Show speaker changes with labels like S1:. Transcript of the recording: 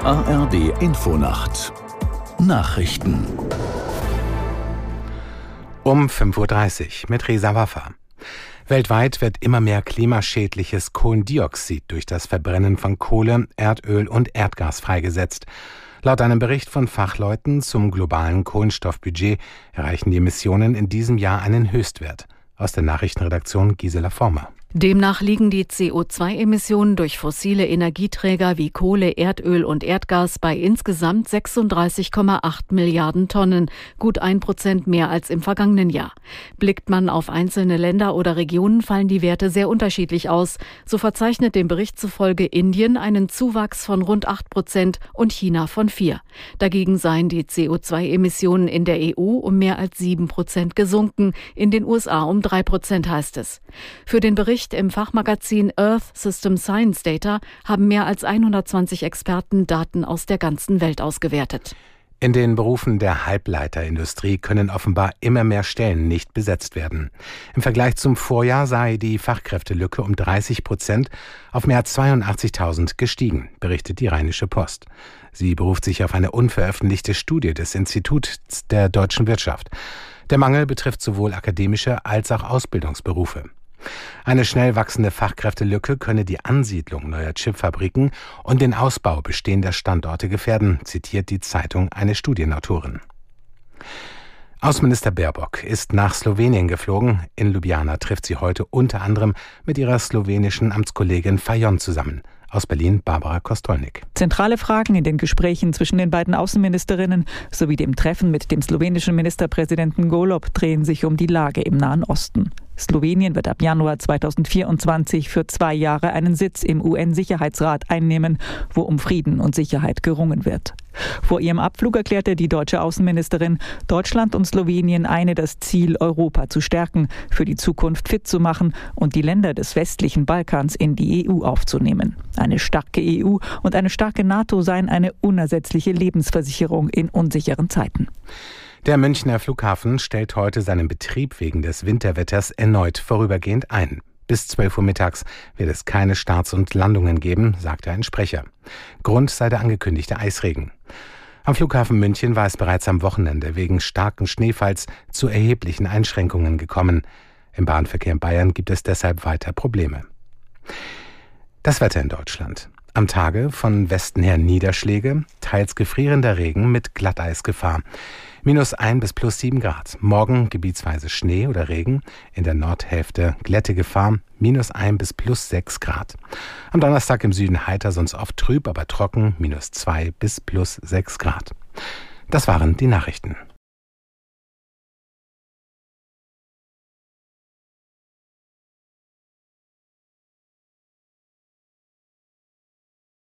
S1: ARD Infonacht Nachrichten
S2: um 5.30 Uhr mit Resa Waffa. Weltweit wird immer mehr klimaschädliches Kohlendioxid durch das Verbrennen von Kohle, Erdöl und Erdgas freigesetzt. Laut einem Bericht von Fachleuten zum globalen Kohlenstoffbudget erreichen die Emissionen in diesem Jahr einen Höchstwert. Aus der Nachrichtenredaktion Gisela Former.
S3: Demnach liegen die CO2-Emissionen durch fossile Energieträger wie Kohle, Erdöl und Erdgas bei insgesamt 36,8 Milliarden Tonnen, gut ein Prozent mehr als im vergangenen Jahr. Blickt man auf einzelne Länder oder Regionen, fallen die Werte sehr unterschiedlich aus. So verzeichnet dem Bericht zufolge Indien einen Zuwachs von rund 8 Prozent und China von 4. Dagegen seien die CO2-Emissionen in der EU um mehr als 7 Prozent gesunken, in den USA um 3 Prozent heißt es. Für den Bericht Bericht im Fachmagazin Earth System Science Data haben mehr als 120 Experten Daten aus der ganzen Welt ausgewertet.
S2: In den Berufen der Halbleiterindustrie können offenbar immer mehr Stellen nicht besetzt werden. Im Vergleich zum Vorjahr sei die Fachkräftelücke um 30 Prozent auf mehr als 82.000 gestiegen, berichtet die Rheinische Post. Sie beruft sich auf eine unveröffentlichte Studie des Instituts der deutschen Wirtschaft. Der Mangel betrifft sowohl akademische als auch Ausbildungsberufe. Eine schnell wachsende Fachkräftelücke könne die Ansiedlung neuer Chipfabriken und den Ausbau bestehender Standorte gefährden, zitiert die Zeitung eine Studienautorin. Außenminister Baerbock ist nach Slowenien geflogen. In Ljubljana trifft sie heute unter anderem mit ihrer slowenischen Amtskollegin Fajon zusammen. Aus Berlin Barbara Kostolnik.
S4: Zentrale Fragen in den Gesprächen zwischen den beiden Außenministerinnen sowie dem Treffen mit dem slowenischen Ministerpräsidenten Golob drehen sich um die Lage im Nahen Osten. Slowenien wird ab Januar 2024 für zwei Jahre einen Sitz im UN-Sicherheitsrat einnehmen, wo um Frieden und Sicherheit gerungen wird. Vor ihrem Abflug erklärte die deutsche Außenministerin, Deutschland und Slowenien eine das Ziel, Europa zu stärken, für die Zukunft fit zu machen und die Länder des westlichen Balkans in die EU aufzunehmen. Eine starke EU und eine starke NATO seien eine unersetzliche Lebensversicherung in unsicheren Zeiten.
S2: Der Münchner Flughafen stellt heute seinen Betrieb wegen des Winterwetters erneut vorübergehend ein. Bis 12 Uhr mittags wird es keine Starts und Landungen geben, sagte ein Sprecher. Grund sei der angekündigte Eisregen. Am Flughafen München war es bereits am Wochenende wegen starken Schneefalls zu erheblichen Einschränkungen gekommen. Im Bahnverkehr in Bayern gibt es deshalb weiter Probleme. Das Wetter in Deutschland. Am Tage von Westen her Niederschläge, teils gefrierender Regen mit Glatteisgefahr. Minus ein bis plus sieben Grad. Morgen gebietsweise Schnee oder Regen. In der Nordhälfte Glättegefahr. Minus ein bis plus sechs Grad. Am Donnerstag im Süden heiter, sonst oft trüb, aber trocken. Minus zwei bis plus sechs Grad. Das waren die Nachrichten.